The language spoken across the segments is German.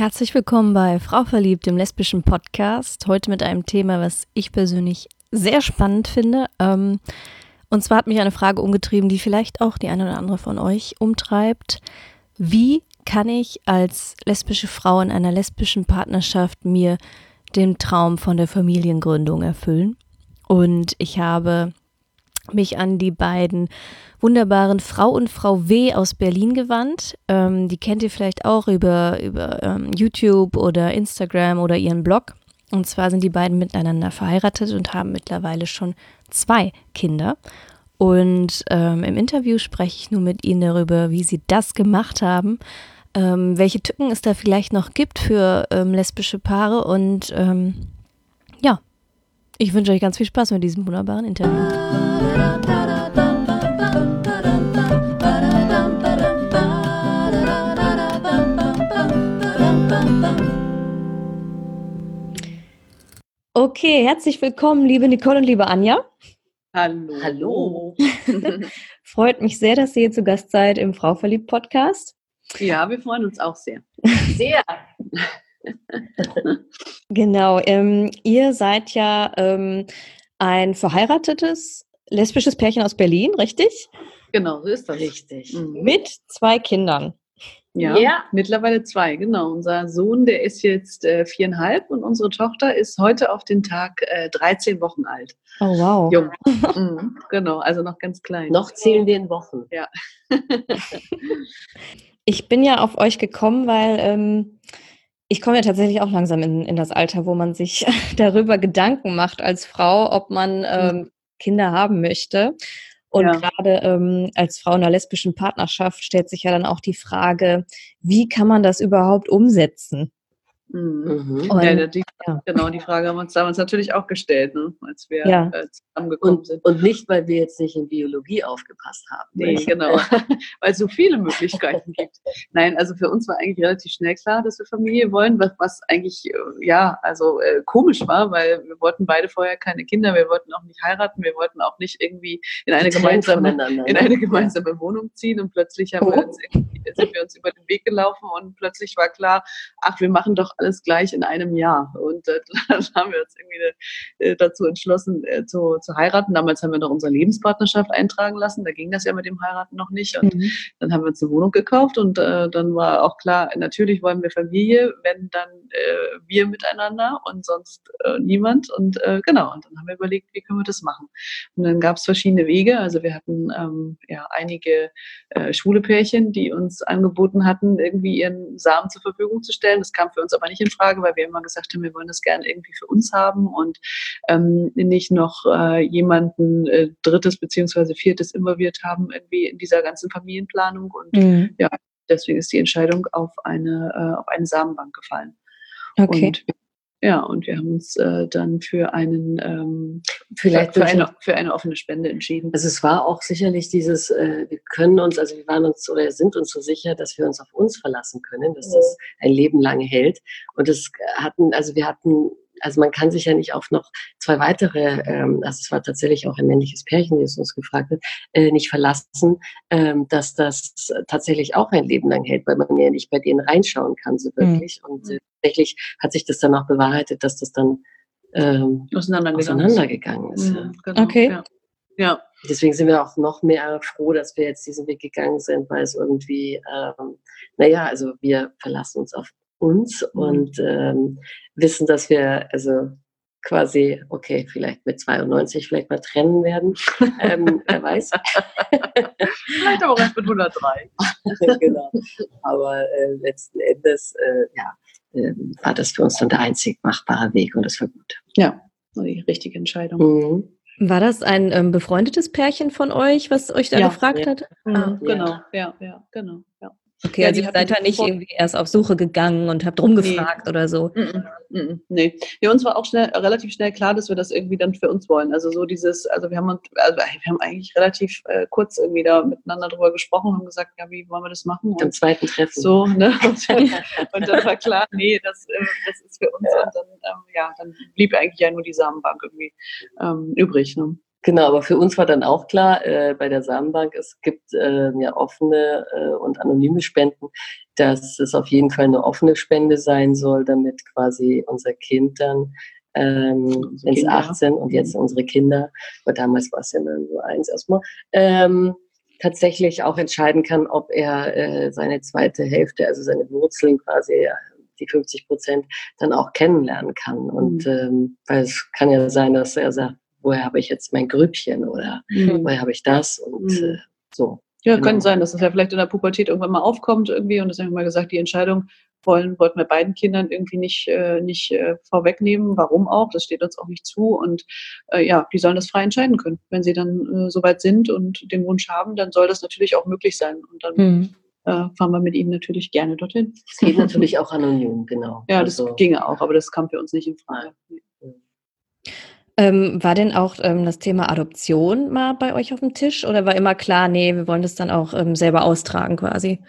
Herzlich willkommen bei Frau Verliebt, dem lesbischen Podcast. Heute mit einem Thema, was ich persönlich sehr spannend finde. Ähm, und zwar hat mich eine Frage umgetrieben, die vielleicht auch die eine oder andere von euch umtreibt. Wie kann ich als lesbische Frau in einer lesbischen Partnerschaft mir den Traum von der Familiengründung erfüllen? Und ich habe mich an die beiden wunderbaren Frau und Frau W aus Berlin gewandt. Ähm, die kennt ihr vielleicht auch über, über ähm, YouTube oder Instagram oder ihren Blog. Und zwar sind die beiden miteinander verheiratet und haben mittlerweile schon zwei Kinder. Und ähm, im Interview spreche ich nur mit ihnen darüber, wie sie das gemacht haben, ähm, welche Tücken es da vielleicht noch gibt für ähm, lesbische Paare. Und ähm, ich wünsche euch ganz viel Spaß mit diesem wunderbaren Interview. Okay, herzlich willkommen, liebe Nicole und liebe Anja. Hallo. Hallo. Freut mich sehr, dass ihr hier zu Gast seid im Frau verliebt Podcast. Ja, wir freuen uns auch sehr. Sehr. Genau, ähm, ihr seid ja ähm, ein verheiratetes lesbisches Pärchen aus Berlin, richtig? Genau, so ist das. Richtig. Mhm. Mit zwei Kindern. Ja, Ja. mittlerweile zwei, genau. Unser Sohn, der ist jetzt äh, viereinhalb und unsere Tochter ist heute auf den Tag äh, 13 Wochen alt. Oh wow. Jung. mhm, genau, also noch ganz klein. Noch zählen wir in Wochen. Ich bin ja auf euch gekommen, weil ähm, ich komme ja tatsächlich auch langsam in, in das Alter, wo man sich darüber Gedanken macht als Frau, ob man ähm, Kinder haben möchte. Und Ja. gerade ähm, als Frau in einer lesbischen Partnerschaft stellt sich ja dann auch die Frage, wie kann man das überhaupt umsetzen? Mhm. Mhm. Und, Ja, die, ja. genau, die Frage haben wir uns damals natürlich auch gestellt, ne, als wir Ja. äh, zusammengekommen Und, sind. und nicht, weil wir jetzt nicht in Biologie aufgepasst haben. Nee, genau. Weil es so viele Möglichkeiten gibt. Nein, also für uns war eigentlich relativ schnell klar, dass wir Familie wollen, was, was eigentlich, äh, ja, also äh, komisch war, weil wir wollten beide vorher keine Kinder, wir wollten auch nicht heiraten, wir wollten auch nicht irgendwie in eine Getrennt gemeinsame in ne? eine gemeinsame Wohnung ziehen und plötzlich haben wir Oh. uns irgendwie, sind wir uns über den Weg gelaufen und plötzlich war klar, ach, wir machen doch alles gleich in einem Jahr. Und äh, dann haben wir uns irgendwie äh, dazu entschlossen, äh, zu, zu heiraten. Damals haben wir noch unsere Lebenspartnerschaft eintragen lassen. Da ging das ja mit dem Heiraten noch nicht. Und Mhm. dann haben wir uns eine Wohnung gekauft und äh, dann war auch klar, natürlich wollen wir Familie, wenn dann äh, wir miteinander und sonst äh, niemand. Und äh, genau, und dann haben wir überlegt, wie können wir das machen. Und dann gab es verschiedene Wege. Also wir hatten ähm, ja einige äh, schwule Pärchen, die uns angeboten hatten, irgendwie ihren Samen zur Verfügung zu stellen. Das kam für uns aber nicht in Frage, weil wir immer gesagt haben, wir wollen das gerne irgendwie für uns haben und ähm, nicht noch äh, jemanden äh, drittes beziehungsweise viertes involviert haben irgendwie in dieser ganzen Familienplanung und Mhm. deswegen ist die Entscheidung auf eine äh, auf eine Samenbank gefallen. Okay. Und ja, und wir haben uns äh, dann für einen ähm, Vielleicht für, eine, für eine offene Spende entschieden. Also es war auch sicherlich dieses, äh, wir können uns, also wir waren uns oder sind uns so sicher, dass wir uns auf uns verlassen können, dass das ein Leben lang hält. Und das hatten, also wir hatten, also man kann sich ja nicht auf noch zwei weitere, ähm, also es war tatsächlich auch ein männliches Pärchen, es uns gefragt hat, äh, nicht verlassen, ähm, dass das tatsächlich auch ein Leben lang hält, weil man ja nicht bei denen reinschauen kann so Mhm. wirklich. Und äh, tatsächlich hat sich das dann auch bewahrheitet, dass das dann ähm, Auseinandergegangen. auseinandergegangen ist. Ja. Mhm, genau, Okay. Ja. ja. Deswegen sind wir auch noch mehr froh, dass wir jetzt diesen Weg gegangen sind, weil es irgendwie, ähm, naja, also wir verlassen uns auf uns Mhm. und ähm, wissen, dass wir also quasi, okay, vielleicht mit 92 vielleicht mal trennen werden. ähm, wer weiß. Vielleicht aber auch erst mit 103. genau. Aber äh, letzten Endes, äh, ja, ähm, war das für uns dann der einzig machbare Weg und das war gut. Ja, die richtige Entscheidung. Mhm. War das ein ähm, befreundetes Pärchen von euch, was euch da Ja. gefragt Ja. hat? Mhm, Ah, Genau, ja, ja, genau. Ja. Okay, Ja, also ihr seid da nicht irgendwie erst auf Suche gegangen und habt rumgefragt oder so. Mhm, mhm, Nee. Ja, uns war auch schnell, relativ schnell klar, dass wir das irgendwie dann für uns wollen. Also so dieses, also wir haben uns, also wir haben eigentlich relativ äh, kurz irgendwie da miteinander drüber gesprochen und gesagt, ja, wie wollen wir das machen? Am zweiten Treffen. so, ne? Und, und dann war klar, nee, das, äh, das ist für uns. Und dann, ähm, ja, dann blieb eigentlich ja nur die Samenbank irgendwie ähm, übrig. Ne? Genau, aber für uns war dann auch klar, äh, bei der Samenbank, es gibt äh, ja offene äh, und anonyme Spenden, dass es auf jeden Fall eine offene Spende sein soll, damit quasi unser Kind dann ähm, wenn es 18 und jetzt mhm. unsere Kinder, aber damals war es ja nur eins erstmal, ähm, tatsächlich auch entscheiden kann, ob er äh, seine zweite Hälfte, also seine Wurzeln quasi, die 50 Prozent, dann auch kennenlernen kann. Und mhm. ähm, weil es kann ja sein, dass er sagt, woher habe ich jetzt mein Grüppchen oder mhm. woher habe ich das und mhm. äh, so. Ja, genau. könnte sein, dass es ja vielleicht in der Pubertät irgendwann mal aufkommt irgendwie und das haben wir mal gesagt, die Entscheidung wollen, wollten wir beiden Kindern irgendwie nicht, äh, nicht äh, vorwegnehmen. Warum auch? Das steht uns auch nicht zu. Und äh, ja, die sollen das frei entscheiden können. Wenn sie dann äh, soweit sind und den Wunsch haben, dann soll das natürlich auch möglich sein. Und dann mhm. äh, fahren wir mit ihnen natürlich gerne dorthin. Es geht natürlich auch anonym, genau. Ja, das also. ginge auch, aber das kam für uns nicht in Frage. Ähm, war denn auch ähm, das Thema Adoption mal bei euch auf dem Tisch oder war immer klar, nee, wir wollen das dann auch ähm, selber austragen quasi?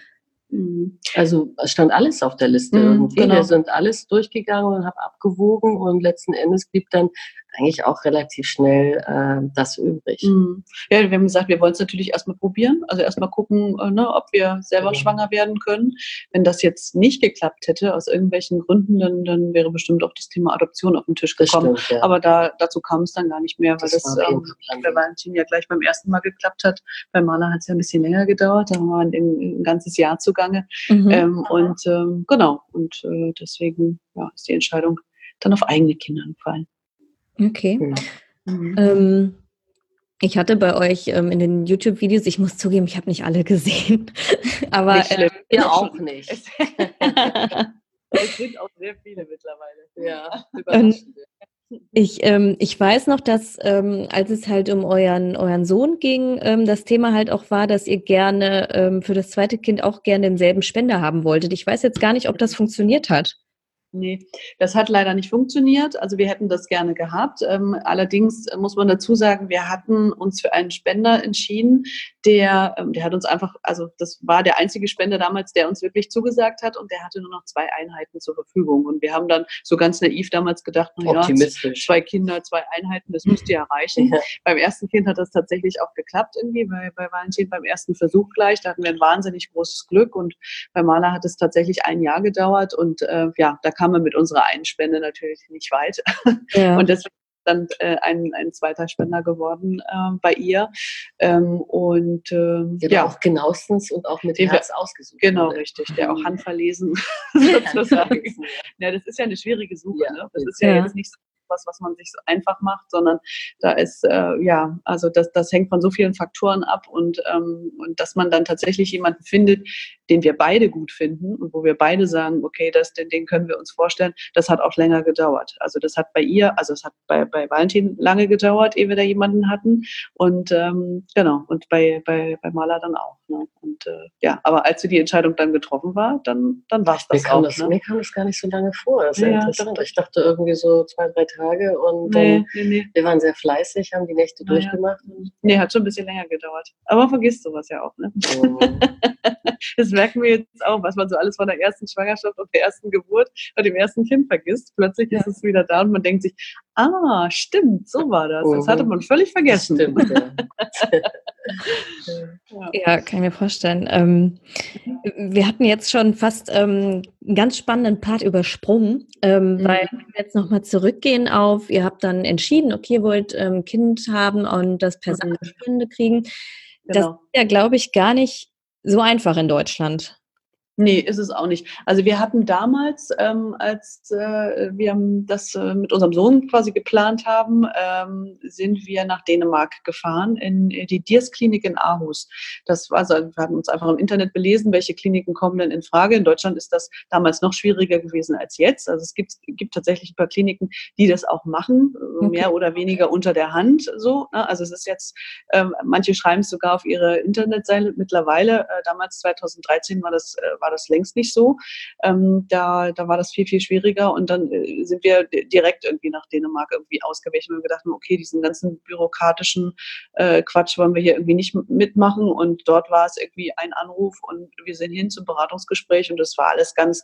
Mhm. Also es stand alles auf der Liste. Mhm, genau. Wir sind alles durchgegangen und haben abgewogen und letzten Endes blieb dann eigentlich auch relativ schnell äh, das übrig. Mhm. Ja, wir haben gesagt, wir wollen es natürlich erstmal probieren, also erstmal gucken, äh, ne, ob wir selber genau. schwanger werden können. Wenn das jetzt nicht geklappt hätte, aus irgendwelchen Gründen, dann, dann wäre bestimmt auch das Thema Adoption auf den Tisch gekommen. Stimmt, ja. Aber da, dazu kam es dann gar nicht mehr, weil das, das ähm, bei Valentin ja gleich beim ersten Mal geklappt hat. Bei Mana hat es ja ein bisschen länger gedauert, da waren wir ein, ein ganzes Jahr zugange. Mhm. Ähm, und ähm, genau, und äh, deswegen ja, ist die Entscheidung dann auf eigene Kinder gefallen. Okay. Mhm. Ähm, ich hatte bei euch ähm, in den YouTube-Videos, ich muss zugeben, ich habe nicht alle gesehen, aber nicht äh, wir auch nicht. es sind auch sehr viele mittlerweile. Ja, ich, ähm, ich weiß noch, dass ähm, als es halt um euren, euren Sohn ging, ähm, das Thema halt auch war, dass ihr gerne ähm, für das zweite Kind auch gerne denselben Spender haben wolltet. Ich weiß jetzt gar nicht, ob das funktioniert hat. Nee, das hat leider nicht funktioniert. Also wir hätten das gerne gehabt. Ähm, allerdings muss man dazu sagen, wir hatten uns für einen Spender entschieden, der, ähm, der hat uns einfach, also das war der einzige Spender damals, der uns wirklich zugesagt hat und der hatte nur noch zwei Einheiten zur Verfügung. Und wir haben dann so ganz naiv damals gedacht, na ja, zwei Kinder, zwei Einheiten, das müsste ja reichen. Ja. Beim ersten Kind hat das tatsächlich auch geklappt irgendwie, bei, bei Valentin beim ersten Versuch gleich. Da hatten wir ein wahnsinnig großes Glück und bei Maler hat es tatsächlich ein Jahr gedauert und äh, ja, da kam man mit unserer einen Spende natürlich nicht weit. Ja. Und deswegen dann äh, ein, ein zweiter Spender geworden äh, bei ihr. Ähm, und ähm, der ja, auch genauestens und auch mit Herz ausgesucht. Genau, wurde. richtig. Der auch mhm. handverlesen sozusagen. ja, das ist ja eine schwierige Suche. Ja, ne? Das ist ja, ja jetzt nicht so was, was man sich so einfach macht, sondern da ist, äh, ja, also das, das hängt von so vielen Faktoren ab und, ähm, und dass man dann tatsächlich jemanden findet, den wir beide gut finden und wo wir beide sagen, okay, das, den, den können wir uns vorstellen, das hat auch länger gedauert. Also das hat bei ihr, also es hat bei, bei Valentin lange gedauert, ehe wir da jemanden hatten und ähm, genau, und bei, bei, bei Maler dann auch. Ne? Und äh, ja, aber als die Entscheidung dann getroffen war, dann, dann war es das mir auch. Das, ne? Mir kam das gar nicht so lange vor. Das ist ja, interessant. Ich dachte irgendwie so zwei, drei Tage und nee, nee, nee. wir waren sehr fleißig, haben die Nächte Na, durchgemacht. Ja. Nee, hat schon ein bisschen länger gedauert. Aber vergisst sowas ja auch, ne? Oh. das merken wir jetzt auch, was man so alles von der ersten Schwangerschaft und der ersten Geburt und dem ersten Kind vergisst. Plötzlich ja. ist es wieder da und man denkt sich, ah, stimmt, so war das. Das hatte man völlig vergessen. Stimmt, ja. ja, kann ich mir vorstellen. Ähm, wir hatten jetzt schon fast ähm, einen ganz spannenden Part übersprungen, ähm, mhm. weil wir jetzt nochmal zurückgehen auf, ihr habt dann entschieden, okay, ihr wollt ähm, Kind haben und das per mhm. Spende kriegen. Genau. Das ist ja, glaube ich, gar nicht so einfach in Deutschland. Nee, ist es auch nicht. Also wir hatten damals, ähm, als äh, wir das äh, mit unserem Sohn quasi geplant haben, ähm, sind wir nach Dänemark gefahren, in die Diers-Klinik in Aarhus. Das war also, wir hatten uns einfach im Internet belesen, welche Kliniken kommen denn in Frage. In Deutschland ist das damals noch schwieriger gewesen als jetzt. Also es gibt, gibt tatsächlich ein paar Kliniken, die das auch machen, äh, okay. mehr oder weniger unter der Hand so. Ne? Also es ist jetzt, ähm, manche schreiben es sogar auf ihre Internetseite mittlerweile. Äh, damals 2013 war das, äh, das längst nicht so. Ähm, da, da war das viel, viel schwieriger und dann äh, sind wir direkt irgendwie nach Dänemark irgendwie ausgewichen und gedacht, okay, diesen ganzen bürokratischen äh, Quatsch wollen wir hier irgendwie nicht mitmachen und dort war es irgendwie ein Anruf und wir sind hin zum Beratungsgespräch und das war alles ganz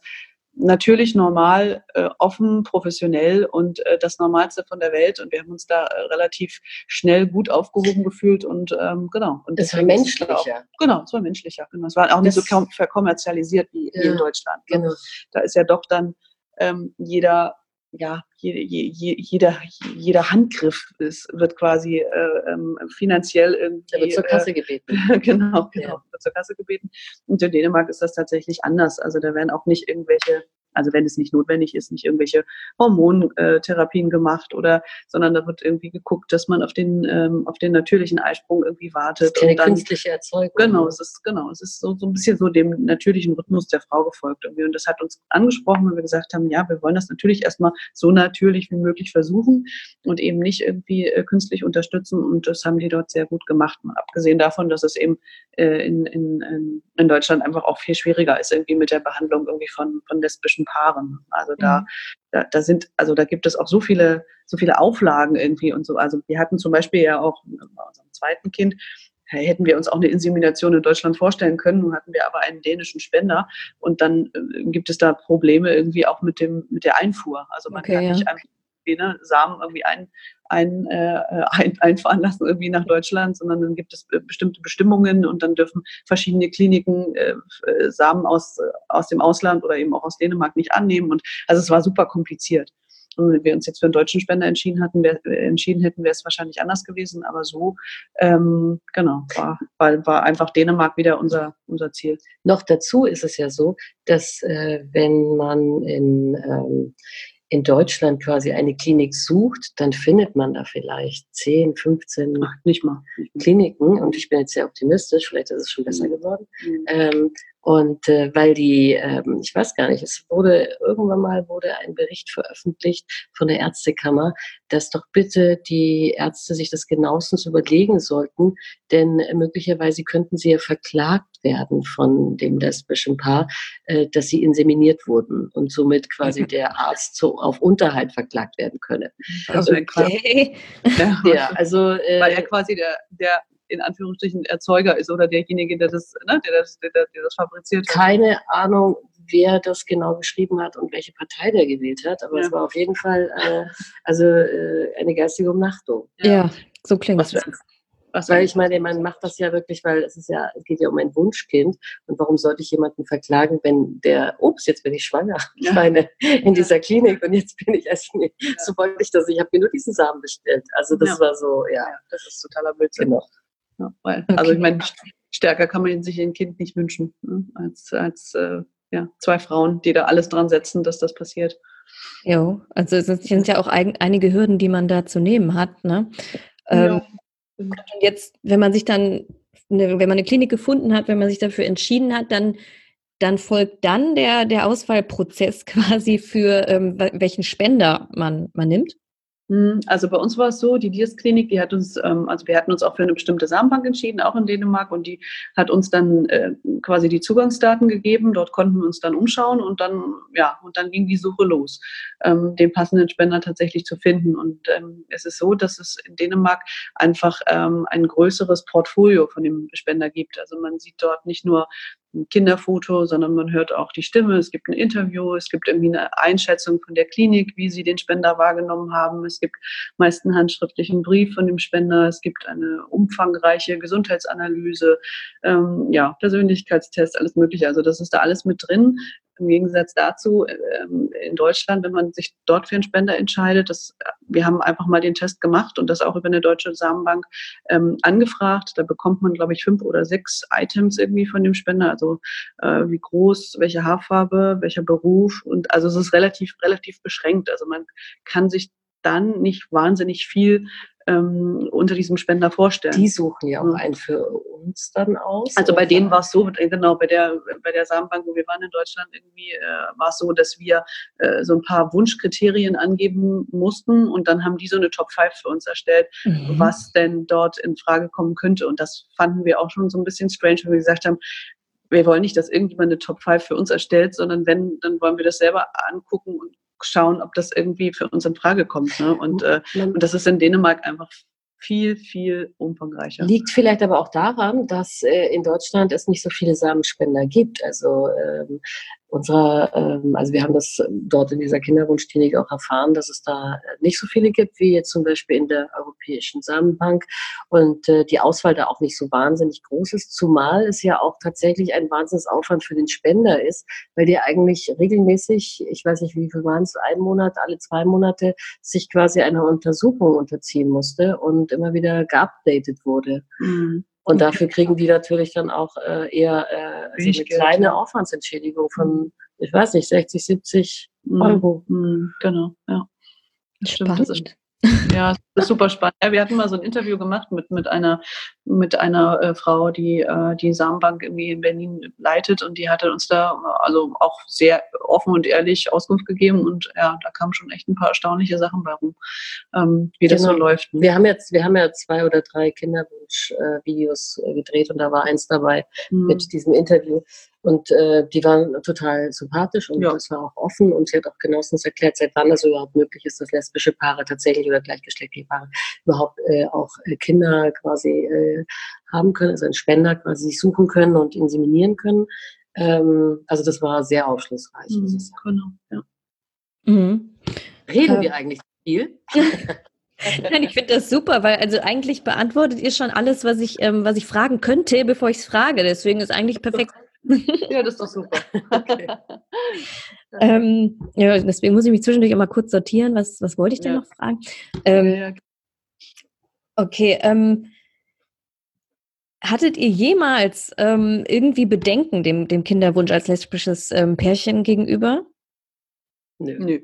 natürlich normal, äh, offen, professionell und äh, das Normalste von der Welt. Und wir haben uns da äh, relativ schnell gut aufgehoben gefühlt und ähm, genau. Und es war menschlicher. Auch, genau, es war menschlicher. Genau. Es war auch das, nicht so verkommerzialisiert wie, ja, wie in Deutschland. Ne? Genau. Da ist ja doch dann ähm, jeder ja, jede, jeder, jeder Handgriff ist, wird quasi äh, ähm, finanziell irgendwie. Er wird zur Kasse gebeten. Äh, genau, genau, ja. wird zur Kasse gebeten. Und in Dänemark ist das tatsächlich anders. Also da werden auch nicht irgendwelche also wenn es nicht notwendig ist, nicht irgendwelche Hormontherapien gemacht oder, sondern da wird irgendwie geguckt, dass man auf den, ähm, auf den natürlichen Eisprung irgendwie wartet. keine und dann, künstliche Erzeugung. Genau, es ist, genau, es ist so, so ein bisschen so dem natürlichen Rhythmus der Frau gefolgt irgendwie. Und das hat uns angesprochen, weil wir gesagt haben, ja, wir wollen das natürlich erstmal so natürlich wie möglich versuchen und eben nicht irgendwie äh, künstlich unterstützen. Und das haben die dort sehr gut gemacht. Mal abgesehen davon, dass es eben äh, in, in, in Deutschland einfach auch viel schwieriger ist, irgendwie mit der Behandlung irgendwie von, von lesbischen Paaren. Also da, mhm. da, da sind, also da gibt es auch so viele, so viele Auflagen irgendwie und so. Also wir hatten zum Beispiel ja auch bei unserem zweiten Kind, hätten wir uns auch eine Insemination in Deutschland vorstellen können. Nun hatten wir aber einen dänischen Spender und dann äh, gibt es da Probleme irgendwie auch mit dem mit der Einfuhr. Also man okay, kann nicht einfach ne, Samen irgendwie ein, ein, äh, ein, einfahren lassen irgendwie nach Deutschland, sondern dann gibt es bestimmte Bestimmungen und dann dürfen verschiedene Kliniken äh, äh, Samen aus, aus dem Ausland oder eben auch aus Dänemark nicht annehmen. Und also es war super kompliziert. Und wenn wir uns jetzt für einen deutschen Spender entschieden hatten, wär, äh, entschieden hätten, wäre es wahrscheinlich anders gewesen. Aber so, ähm, genau, war, war, war einfach Dänemark wieder unser, unser Ziel. Noch dazu ist es ja so, dass äh, wenn man in ähm, in Deutschland quasi eine Klinik sucht, dann findet man da vielleicht 10, 15 Ach, nicht mal. Kliniken. Und ich bin jetzt sehr optimistisch, vielleicht ist es schon besser mhm. geworden. Mhm. Ähm, und äh, weil die, ähm, ich weiß gar nicht, es wurde irgendwann mal wurde ein Bericht veröffentlicht von der Ärztekammer, dass doch bitte die Ärzte sich das genauestens überlegen sollten, denn möglicherweise könnten sie ja verklagt werden von dem lesbischen Paar, äh, dass sie inseminiert wurden und somit quasi der Arzt so auf Unterhalt verklagt werden könne. Also, okay. ja, ja, also äh, weil er quasi der, der in Anführungsstrichen Erzeuger ist oder derjenige, der das, ne, der das, der, der das fabriziert hat. Keine Ahnung, wer das genau geschrieben hat und welche Partei der gewählt hat, aber ja. es war auf jeden Fall äh, also äh, eine geistige Umnachtung. Ja, ja so klingt es. Was weil ich meine, man macht das ja wirklich, weil es ist ja, es geht ja um ein Wunschkind. Und warum sollte ich jemanden verklagen, wenn der, ups, jetzt bin ich schwanger. Ja. Ich meine, in dieser Klinik und jetzt bin ich erst nicht. Ja. So wollte ich das. Ich habe mir nur diesen Samen bestellt. Also das ja. war so, ja. Das ist totaler Blödsinn. Genau. Ja, weil, okay. Also ich meine, stärker kann man sich ein Kind nicht wünschen, ne? als, als äh, ja, zwei Frauen, die da alles dran setzen, dass das passiert. Ja, also es sind ja auch ein, einige Hürden, die man da zu nehmen hat. Ne? Ähm, und jetzt, wenn man sich dann, eine, wenn man eine Klinik gefunden hat, wenn man sich dafür entschieden hat, dann, dann folgt dann der, der Auswahlprozess quasi für ähm, welchen Spender man, man nimmt. Hm, also bei uns war es so, die Dias-Klinik, die hat uns, ähm, also wir hatten uns auch für eine bestimmte Samenbank entschieden, auch in Dänemark, und die hat uns dann äh, quasi die Zugangsdaten gegeben. Dort konnten wir uns dann umschauen und dann, ja, und dann ging die Suche los, ähm, den passenden Spender tatsächlich zu finden. Und ähm, es ist so, dass es in Dänemark einfach ein größeres Portfolio von dem Spender gibt. Also man sieht dort nicht nur ein Kinderfoto, sondern man hört auch die Stimme, es gibt ein Interview, es gibt irgendwie eine Einschätzung von der Klinik, wie sie den Spender wahrgenommen haben. Es gibt meist einen handschriftlichen Brief von dem Spender, es gibt eine umfangreiche Gesundheitsanalyse, ähm, ja, Persönlichkeitstest, alles Mögliche. Also das ist da alles mit drin. Im Gegensatz dazu ähm, in Deutschland, wenn man sich dort für einen Spender entscheidet, das, wir haben einfach mal den Test gemacht und das auch über eine deutsche Samenbank ähm, angefragt. Da bekommt man, glaube ich, fünf oder sechs Items irgendwie von dem Spender, also äh, wie groß, welche Haarfarbe, welcher Beruf und also es ist relativ relativ beschränkt. Also man kann sich dann nicht wahnsinnig viel ähm, unter diesem Spender vorstellen. Die suchen ja auch einen für uns dann aus. Also bei denen war es so, genau, bei der, bei der Samenbank, wo wir waren in Deutschland, irgendwie äh, war es so, dass wir äh, so ein paar Wunschkriterien angeben mussten und dann haben die so eine Top 5 für uns erstellt, mhm. was denn dort in Frage kommen könnte. Und das fanden wir auch schon so ein bisschen strange, weil wir gesagt haben, wir wollen nicht, dass irgendjemand eine Top 5 für uns erstellt, sondern wenn, dann wollen wir das selber angucken und schauen, ob das irgendwie für uns in Frage kommt. Ne? Und, äh, und das ist in Dänemark einfach viel, viel umfangreicher. Liegt vielleicht aber auch daran, dass äh, in Deutschland es nicht so viele Samenspender gibt. Also ähm, unserer, ähm, also wir haben das dort in dieser Kinderwunschklinik auch erfahren, dass es da nicht so viele gibt wie jetzt zum Beispiel in der Europäischen Samenbank und äh, die Auswahl da auch nicht so wahnsinnig groß ist, zumal es ja auch tatsächlich ein Wahnsinnsaufwand für den Spender ist, weil der eigentlich regelmäßig, ich weiß nicht, wie viel waren es, ein Monat, alle zwei Monate, sich quasi einer Untersuchung unterziehen musste und immer wieder geupdatet wurde. Mhm. Und dafür kriegen die natürlich dann auch äh, eher äh, also eine kleine Aufwandsentschädigung von, mhm. ich weiß nicht, 60, 70 mhm. Euro. Mhm. Genau, ja. Das stimmt. Das ist, ja, das ist super spannend. Ja, wir hatten mal so ein Interview gemacht mit, mit einer, mit einer äh, Frau, die äh, die Samenbank irgendwie in Berlin leitet und die hatte uns da also auch sehr offen und ehrlich Auskunft gegeben und ja, da kamen schon echt ein paar erstaunliche Sachen bei rum, ähm, wie das so genau. läuft. Wir haben jetzt, wir haben ja zwei oder drei Kinderwunsch-Videos äh, gedreht und da war eins dabei mhm. mit diesem Interview. Und äh, die waren total sympathisch und ja. das war auch offen und sie hat auch genauestens erklärt, seit wann das überhaupt möglich ist, dass lesbische Paare tatsächlich oder gleichgeschlechtliche Paare überhaupt äh, auch äh, Kinder quasi äh, haben können, also einen Spender quasi sich suchen können und inseminieren können. Ähm, also das war sehr aufschlussreich, mhm, muss ich sagen. Genau, ja. Mhm. Reden ähm. wir eigentlich viel? Nein, ich finde das super, weil also eigentlich beantwortet ihr schon alles, was ich, ähm, was ich fragen könnte, bevor ich es frage. Deswegen ist eigentlich perfekt. Ja, das ist doch super. Okay. ähm, ja, deswegen muss ich mich zwischendurch immer kurz sortieren. Was, was wollte ich denn ja. noch fragen? Ähm, okay, ähm, hattet ihr jemals ähm, irgendwie Bedenken dem, dem Kinderwunsch als lesbisches ähm, Pärchen gegenüber? Nö. Nö.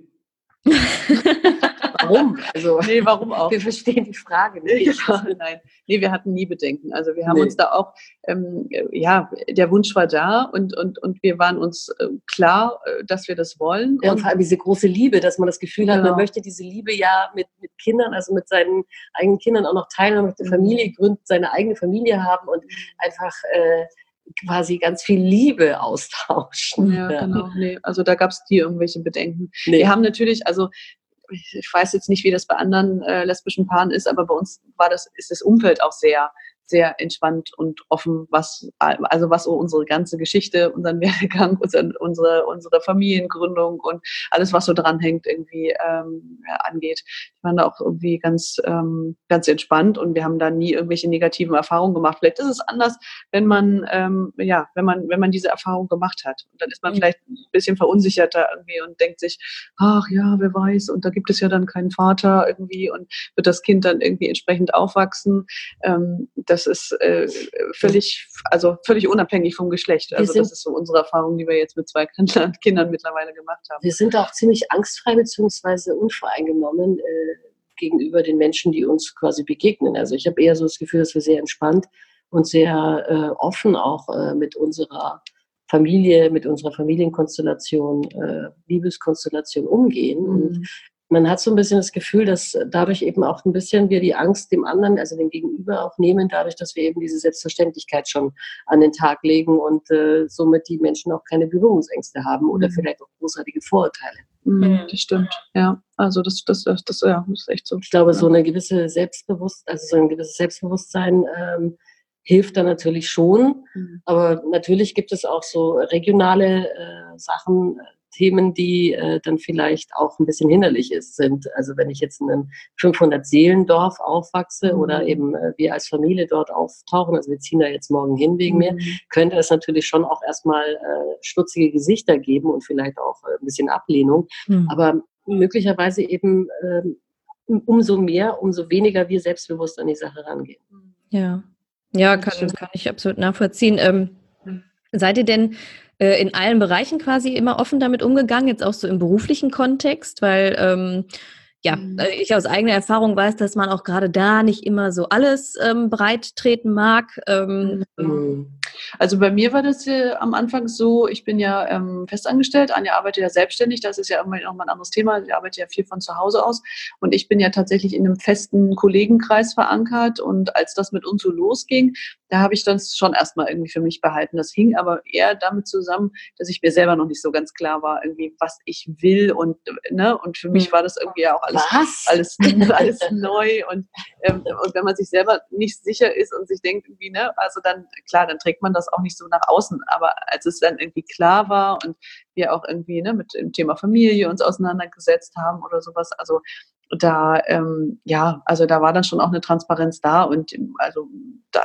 warum? Also, nee, warum auch? Wir verstehen die Frage nicht. Nein, nee, wir hatten nie Bedenken. Also wir haben nee. uns da auch, ähm, ja, der Wunsch war da und, und, und wir waren uns äh, klar, äh, dass wir das wollen. Ja, und vor allem diese große Liebe, dass man das Gefühl genau. hat, man genau. möchte diese Liebe ja mit, mit Kindern, also mit seinen eigenen Kindern auch noch teilen, man möchte mhm. Familie gründen, seine eigene Familie haben und einfach äh, quasi ganz viel Liebe austauschen. Ja, genau. Nee, also da gab es die irgendwelche Bedenken. Nee. Wir haben natürlich, also ich weiß jetzt nicht, wie das bei anderen äh, lesbischen Paaren ist, aber bei uns war das, ist das Umfeld auch sehr sehr entspannt und offen, was, also was so unsere ganze Geschichte, unseren Werdegang, unsere, unsere, unsere Familiengründung und alles, was so dranhängt, irgendwie ähm, ja, angeht. Die waren da auch irgendwie ganz, ähm, ganz entspannt und wir haben da nie irgendwelche negativen Erfahrungen gemacht. Vielleicht ist es anders, wenn man, ähm, ja, wenn man, wenn man diese Erfahrung gemacht hat. Und dann ist man mhm. vielleicht ein bisschen verunsicherter irgendwie und denkt sich, ach ja, wer weiß, und da gibt es ja dann keinen Vater irgendwie und wird das Kind dann irgendwie entsprechend aufwachsen. Ähm, das ist äh, völlig, also völlig unabhängig vom Geschlecht. Also das ist so unsere Erfahrung, die wir jetzt mit zwei Kindern, Kindern mittlerweile gemacht haben. Wir sind auch ziemlich angstfrei bzw. unvoreingenommen äh, gegenüber den Menschen, die uns quasi begegnen. Also ich habe eher so das Gefühl, dass wir sehr entspannt und sehr äh, offen auch äh, mit unserer Familie, mit unserer Familienkonstellation, äh, Liebeskonstellation umgehen. Mhm. Und man hat so ein bisschen das Gefühl, dass dadurch eben auch ein bisschen wir die Angst dem anderen, also dem Gegenüber auch nehmen, dadurch, dass wir eben diese Selbstverständlichkeit schon an den Tag legen und äh, somit die Menschen auch keine Berührungsängste haben oder mhm. vielleicht auch großartige Vorurteile. Mhm, das stimmt, ja. Also das, das, das, das, ja, das ist echt so. Ich glaube, so eine gewisse Selbstbewusst, also so ein gewisses Selbstbewusstsein ähm, hilft da natürlich schon. Mhm. Aber natürlich gibt es auch so regionale äh, Sachen, Themen, die äh, dann vielleicht auch ein bisschen hinderlich ist, sind. Also wenn ich jetzt in einem 500-Seelendorf aufwachse mhm. oder eben äh, wir als Familie dort auftauchen, also wir ziehen da jetzt morgen hin wegen mhm. mir, könnte es natürlich schon auch erstmal äh, schmutzige Gesichter geben und vielleicht auch äh, ein bisschen Ablehnung. Mhm. Aber möglicherweise eben äh, umso mehr, umso weniger wir selbstbewusst an die Sache rangehen. Ja, ja, kann, kann ich absolut nachvollziehen. Ähm, mhm. seid ihr denn äh, in allen Bereichen quasi immer offen damit umgegangen, jetzt auch so im beruflichen Kontext, weil ähm, ja, mhm. äh, ich aus eigener Erfahrung weiß, dass man auch gerade da nicht immer so alles ähm, breit treten mag. Ähm, mhm. Also bei mir war das äh, am Anfang so, ich bin ja ähm, festangestellt, Anja arbeitet ja selbstständig, das ist ja immer noch mal ein anderes Thema, sie arbeitet ja viel von zu Hause aus und ich bin ja tatsächlich in einem festen Kollegenkreis verankert und als das mit uns so losging, da habe ich das schon erstmal irgendwie für mich behalten. Das hing aber eher damit zusammen, dass ich mir selber noch nicht so ganz klar war, irgendwie, was ich will und, ne, und für mich mhm. war das irgendwie auch alles alles, alles, alles neu und, ähm, und wenn man sich selber nicht sicher ist und sich denkt irgendwie, ne, also dann, klar, dann trägt man das auch nicht so nach außen, aber als es dann irgendwie klar war und wir auch irgendwie ne, mit dem Thema Familie uns auseinandergesetzt haben oder sowas, also da, ähm, ja, also da war dann schon auch eine Transparenz da und also da,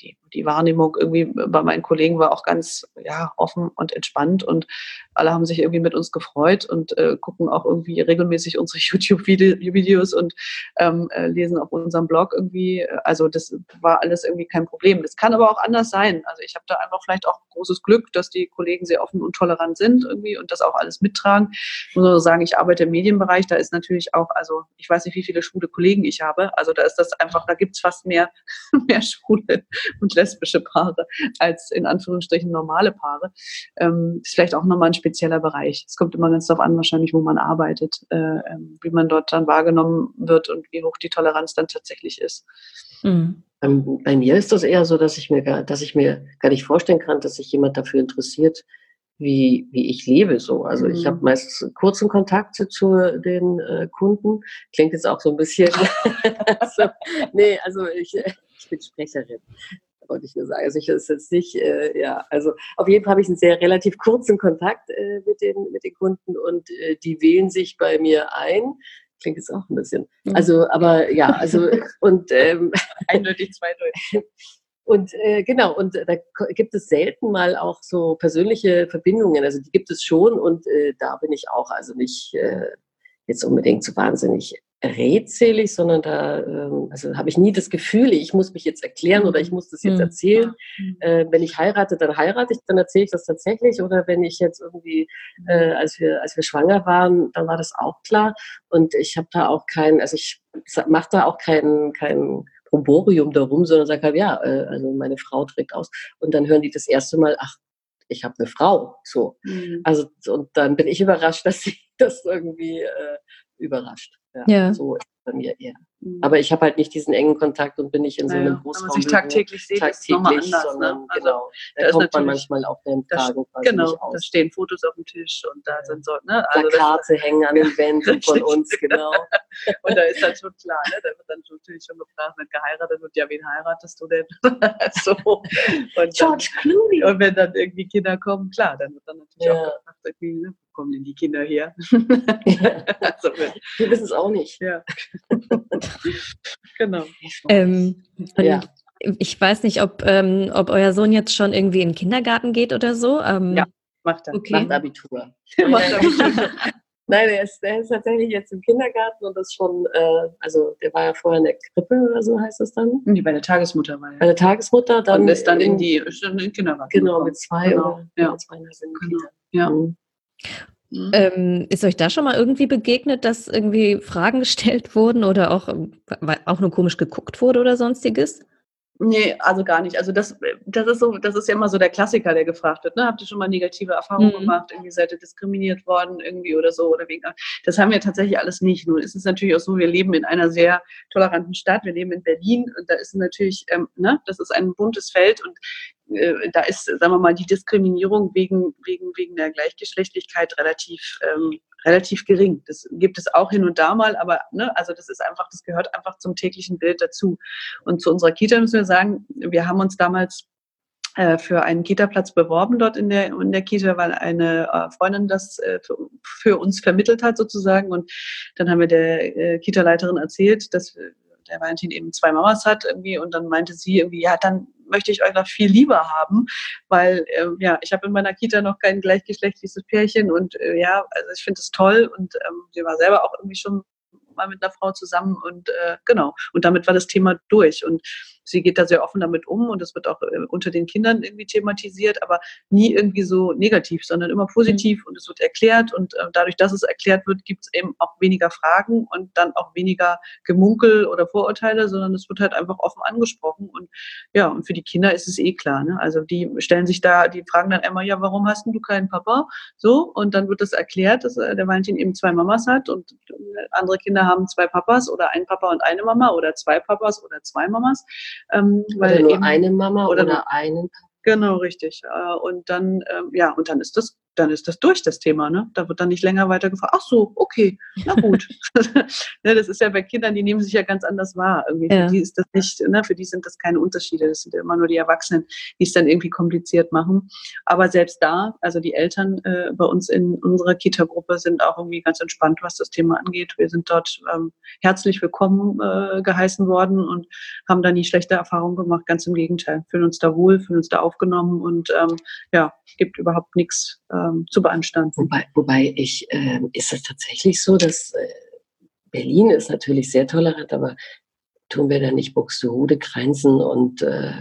die, die Wahrnehmung irgendwie bei meinen Kollegen war auch ganz ja, offen und entspannt und alle haben sich irgendwie mit uns gefreut und äh, gucken auch irgendwie regelmäßig unsere YouTube-Videos und ähm, äh, lesen auf unserem Blog irgendwie. Also das war alles irgendwie kein Problem. Das kann aber auch anders sein. Also ich habe da einfach vielleicht auch großes Glück, dass die Kollegen sehr offen und tolerant sind irgendwie und das auch alles mittragen. Ich muss nur sagen, ich arbeite im Medienbereich, da ist natürlich auch, also ich weiß nicht, wie viele schwule Kollegen ich habe. Also da ist das einfach, da gibt es fast mehr, mehr schwule und lesbische Paare als in Anführungsstrichen normale Paare. Ähm, ist vielleicht auch nochmal ein spezieller Bereich. Es kommt immer ganz darauf an, wahrscheinlich, wo man arbeitet, äh, ähm, wie man dort dann wahrgenommen wird und wie hoch die Toleranz dann tatsächlich ist. Mhm. Bei mir ist das eher so, dass ich mir gar, dass ich mir gar nicht vorstellen kann, dass sich jemand dafür interessiert, wie, wie ich lebe so. Also ich habe mhm. meistens kurzen Kontakt zu, zu den äh, Kunden. Klingt jetzt auch so ein bisschen. so, nee, also ich, ich bin Sprecherin wollte ich nur sagen. Also ich ist jetzt nicht, äh, ja, also auf jeden Fall habe ich einen sehr relativ kurzen Kontakt äh, mit, den, mit den Kunden und äh, die wählen sich bei mir ein. Klingt jetzt auch ein bisschen. Mhm. Also, aber ja, also und ähm, eindeutig zweideutig. Und äh, genau, und da gibt es selten mal auch so persönliche Verbindungen. Also die gibt es schon und äh, da bin ich auch also nicht äh, jetzt unbedingt so wahnsinnig redselig, sondern da ähm, also habe ich nie das Gefühl, ich muss mich jetzt erklären oder ich muss das jetzt mhm. erzählen. Mhm. Äh, wenn ich heirate, dann heirate ich, dann erzähle ich das tatsächlich. Oder wenn ich jetzt irgendwie, äh, als wir als wir schwanger waren, dann war das auch klar. Und ich habe da auch kein, also ich mache da auch kein kein Proborium darum, sondern sage halt, ja, äh, also meine Frau trägt aus. Und dann hören die das erste Mal, ach, ich habe eine Frau. So. Mhm. Also und dann bin ich überrascht, dass sie das irgendwie äh, überrascht. Ja, ja. So bei mir eher. Mhm. Aber ich habe halt nicht diesen engen Kontakt und bin nicht in so einem naja, Großraum. Wenn man sich tagtäglich sieht, tagtäglich, ist anders, sondern, ne? also, genau, da kommt man manchmal auf den Fragen Genau, da stehen Fotos auf dem Tisch und da sind so, ne? Also Plakate hängen an den Wänden von uns, genau. und da ist dann schon klar, ne? Da wird dann natürlich schon gefragt, wenn geheiratet wird, ja, wen heiratest du denn? so. Und George dann, Clooney. Und wenn dann irgendwie Kinder kommen, klar, dann wird dann natürlich ja. auch gefragt, irgendwie, ne? Kommen denn die Kinder her? also, wir wissen es auch nicht. Ja. genau. Ähm, ja. Ich weiß nicht, ob, ähm, ob euer Sohn jetzt schon irgendwie in den Kindergarten geht oder so. Ähm, ja, macht er. Okay. Macht Abitur. macht Abitur. Nein, er ist, er ist tatsächlich jetzt im Kindergarten und das schon, äh, also der war ja vorher in der Krippe oder so heißt das dann. Nee, bei der Tagesmutter war er. Bei der Tagesmutter dann. Und ist dann in, in die in den Kindergarten. Genau, mit zwei genau. oder ja. zweieinhalb genau. Ja. Mhm. Mhm. Ähm, ist euch da schon mal irgendwie begegnet, dass irgendwie Fragen gestellt wurden oder auch, auch nur komisch geguckt wurde oder sonstiges? Nee, also gar nicht. Also das, das ist so, das ist ja immer so der Klassiker, der gefragt wird. Ne? Habt ihr schon mal negative Erfahrungen mhm. gemacht? Irgendwie seid ihr diskriminiert worden irgendwie oder so oder wegen. Das haben wir tatsächlich alles nicht. Nur ist es natürlich auch so, wir leben in einer sehr toleranten Stadt. Wir leben in Berlin und da ist natürlich, ähm, ne, das ist ein buntes Feld und äh, da ist, sagen wir mal, die Diskriminierung wegen, wegen, wegen der Gleichgeschlechtlichkeit relativ, ähm, relativ gering. Das gibt es auch hin und da mal, aber ne, also das ist einfach, das gehört einfach zum täglichen Bild dazu. Und zu unserer Kita müssen wir sagen, wir haben uns damals äh, für einen Kita-Platz beworben dort in der, in der Kita, weil eine äh, Freundin das für, für, uns vermittelt hat sozusagen. Und dann haben wir der Kita-Leiterin erzählt, dass der Valentin eben zwei Mamas hat irgendwie und dann meinte sie irgendwie, ja, dann möchte ich euch noch viel lieber haben, weil äh, ja, ich habe in meiner Kita noch kein gleichgeschlechtliches Pärchen und äh, ja, also ich finde es toll und ähm, sie war selber auch irgendwie schon mal mit einer Frau zusammen und äh, genau. Und damit war das Thema durch. Und sie geht da sehr offen damit um und es wird auch äh, unter den Kindern irgendwie thematisiert, aber nie irgendwie so negativ, sondern immer positiv mhm. und es wird erklärt und äh, dadurch, dass es erklärt wird, gibt es eben auch weniger Fragen und dann auch weniger Gemunkel oder Vorurteile, sondern es wird halt einfach offen angesprochen und ja, und für die Kinder ist es eh klar, ne? also die stellen sich da, die fragen dann immer, ja, warum hast du keinen Papa? So, und dann wird das erklärt, dass äh, der Valentin eben zwei Mamas hat und andere Kinder haben zwei Papas oder ein Papa und eine Mama oder zwei Papas oder zwei Mamas. Ähm, weil oder nur eben, eine Mama oder, oder einen Genau, richtig. Äh, und dann, ähm, ja, und dann ist das dann ist das durch, das Thema. Ne? Da wird dann nicht länger weiter gefragt, ach so, okay, na gut. ne, das ist ja bei Kindern, die nehmen sich ja ganz anders wahr. Irgendwie. Ja. Für die ist das nicht, ne, für die sind das keine Unterschiede. Das sind ja immer nur die Erwachsenen, die es dann irgendwie kompliziert machen. Aber selbst da, also die Eltern äh, bei uns in unserer Kita-Gruppe sind auch irgendwie ganz entspannt, was das Thema angeht. Wir sind dort ähm, herzlich willkommen äh, geheißen worden und haben da nie schlechte Erfahrungen gemacht. Ganz im Gegenteil. Fühlen uns da wohl, fühlen uns da aufgenommen und ähm, ja, gibt überhaupt nichts ähm, zu beanstanden. Wobei, wobei ich, äh, ist es tatsächlich so, dass äh, Berlin ist natürlich sehr tolerant, aber tun wir da nicht Buxtehude, Grenzen und äh,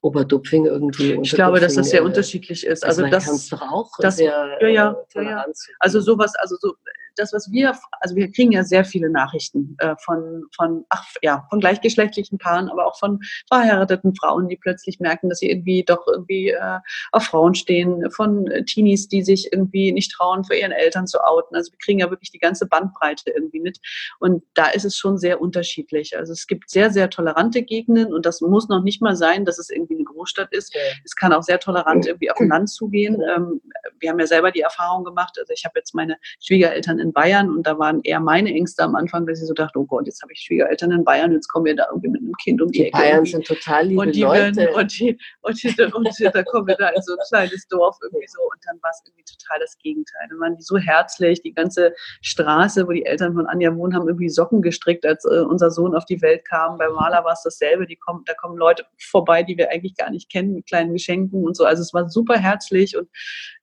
Oberdupfing irgendwie. Ich glaube, dass das sehr äh, unterschiedlich ist. Also, also das, doch auch das, sehr, ja, ja, ja, ja. Also sowas, also so das, was wir, also wir kriegen ja sehr viele Nachrichten äh, von, von, ach ja, von gleichgeschlechtlichen Paaren, aber auch von verheirateten Frauen, die plötzlich merken, dass sie irgendwie doch irgendwie äh, auf Frauen stehen, von Teenies, die sich irgendwie nicht trauen, für ihren Eltern zu outen. Also wir kriegen ja wirklich die ganze Bandbreite irgendwie mit. Und da ist es schon sehr unterschiedlich. Also es gibt sehr, sehr tolerante Gegenden und das muss noch nicht mal sein, dass es irgendwie eine Großstadt ist. Es kann auch sehr tolerant irgendwie auf dem Land zugehen. Ähm, wir haben ja selber die Erfahrung gemacht. Also ich habe jetzt meine Schwiegereltern in Bayern und da waren eher meine Ängste am Anfang, dass ich so dachte, oh Gott, jetzt habe ich Schwiegereltern in Bayern, jetzt kommen wir da irgendwie mit einem Kind um die, die Ecke. Bayern irgendwie. sind total liebe und die Leute. Werden, und, die, und, die, und, und da kommen wir da in so ein kleines Dorf irgendwie so und dann war es irgendwie total das Gegenteil. Dann waren die so herzlich, die ganze Straße, wo die Eltern von Anja wohnen, haben irgendwie Socken gestrickt, als äh, unser Sohn auf die Welt kam. Bei Maler war es dasselbe, die kommen, da kommen Leute vorbei, die wir eigentlich gar nicht kennen, mit kleinen Geschenken und so. Also es war super herzlich und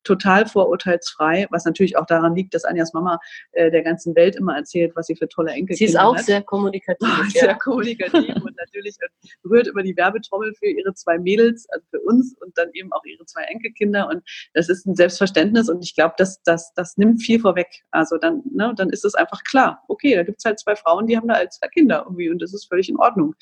total vorurteilsfrei, was natürlich auch daran liegt, dass Anjas Mama äh, der ganzen Welt immer erzählt, was sie für tolle Enkelkinder hat. Sie ist auch hat. sehr kommunikativ. Oh, sehr ja. kommunikativ und natürlich rührt über die Werbetrommel für ihre zwei Mädels, also für uns und dann eben auch ihre zwei Enkelkinder und das ist ein Selbstverständnis und ich glaube, das, das, das nimmt viel vorweg. Also dann, ne, dann ist es einfach klar, okay, da gibt es halt zwei Frauen, die haben da als zwei Kinder irgendwie und das ist völlig in Ordnung.